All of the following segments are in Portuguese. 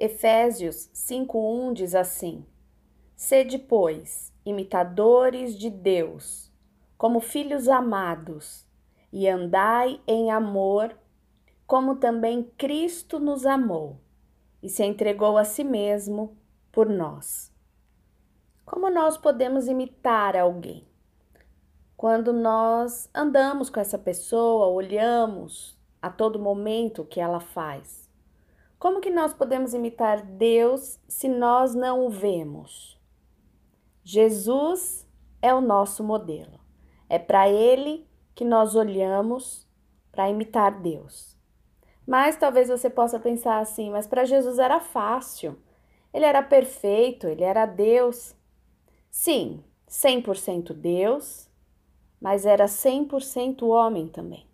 Efésios 5:1 diz assim: Sede, pois, imitadores de Deus, como filhos amados, e andai em amor, como também Cristo nos amou e se entregou a si mesmo por nós. Como nós podemos imitar alguém? Quando nós andamos com essa pessoa, olhamos a todo momento o que ela faz. Como que nós podemos imitar Deus se nós não o vemos? Jesus é o nosso modelo. É para ele que nós olhamos para imitar Deus. Mas talvez você possa pensar assim, mas para Jesus era fácil. Ele era perfeito, ele era Deus. Sim, 100% Deus, mas era 100% homem também.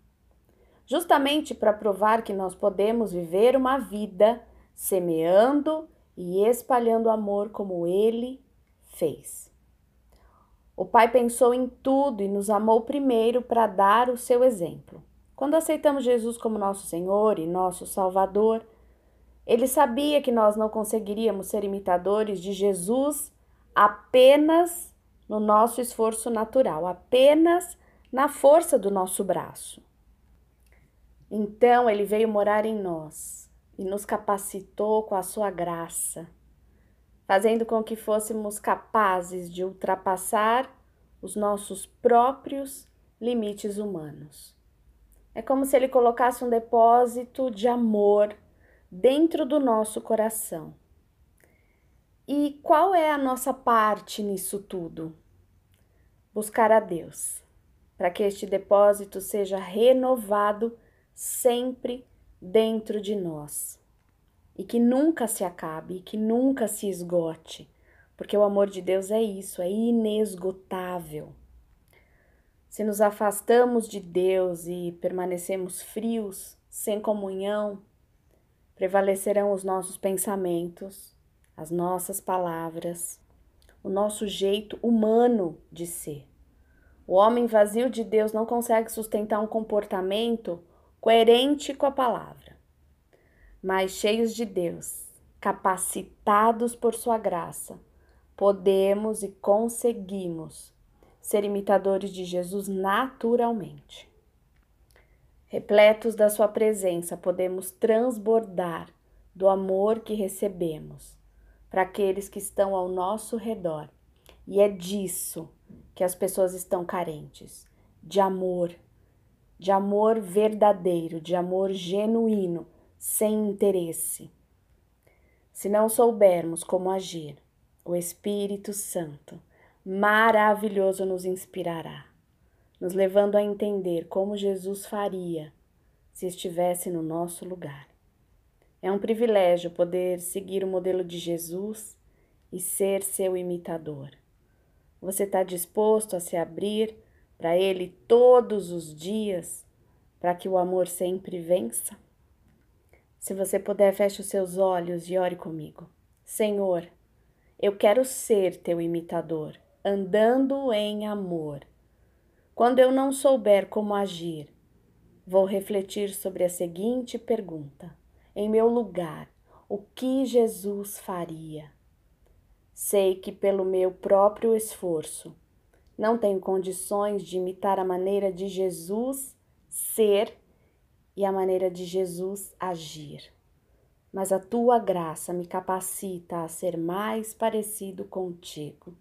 Justamente para provar que nós podemos viver uma vida semeando e espalhando amor como ele fez. O Pai pensou em tudo e nos amou primeiro para dar o seu exemplo. Quando aceitamos Jesus como nosso Senhor e nosso Salvador, ele sabia que nós não conseguiríamos ser imitadores de Jesus apenas no nosso esforço natural, apenas na força do nosso braço. Então ele veio morar em nós e nos capacitou com a sua graça, fazendo com que fôssemos capazes de ultrapassar os nossos próprios limites humanos. É como se ele colocasse um depósito de amor dentro do nosso coração. E qual é a nossa parte nisso tudo? buscar a Deus, para que este depósito seja renovado sempre dentro de nós e que nunca se acabe, que nunca se esgote, porque o amor de Deus é isso, é inesgotável. Se nos afastamos de Deus e permanecemos frios, sem comunhão, prevalecerão os nossos pensamentos, as nossas palavras, o nosso jeito humano de ser. O homem vazio de Deus não consegue sustentar um comportamento coerente com a palavra. Mas cheios de Deus, capacitados por Sua graça, podemos e conseguimos ser imitadores de Jesus naturalmente. Repletos da Sua presença, podemos transbordar do amor que recebemos para aqueles que estão ao nosso redor. E é disso que as pessoas estão carentes de amor, de amor verdadeiro, de amor genuíno, sem interesse. Se não soubermos como agir, o Espírito Santo maravilhoso nos inspirará, nos levando a entender como Jesus faria se estivesse no nosso lugar. É um privilégio poder seguir o modelo de Jesus e ser seu imitador. Você está disposto a se abrir para Ele todos os dias, para que o amor sempre vença? Se você puder, feche os seus olhos e ore comigo. Senhor, eu quero ser teu imitador, andando em amor. Quando eu não souber como agir, vou refletir sobre a seguinte pergunta: em meu lugar o que Jesus faria. Sei que, pelo meu próprio esforço, não tenho condições de imitar a maneira de Jesus ser e a maneira de Jesus agir. Mas a tua graça me capacita a ser mais parecido contigo.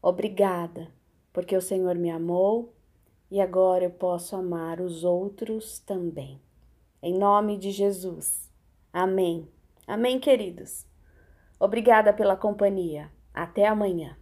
Obrigada, porque o Senhor me amou e agora eu posso amar os outros também. Em nome de Jesus. Amém. Amém, queridos. Obrigada pela companhia. Até amanhã.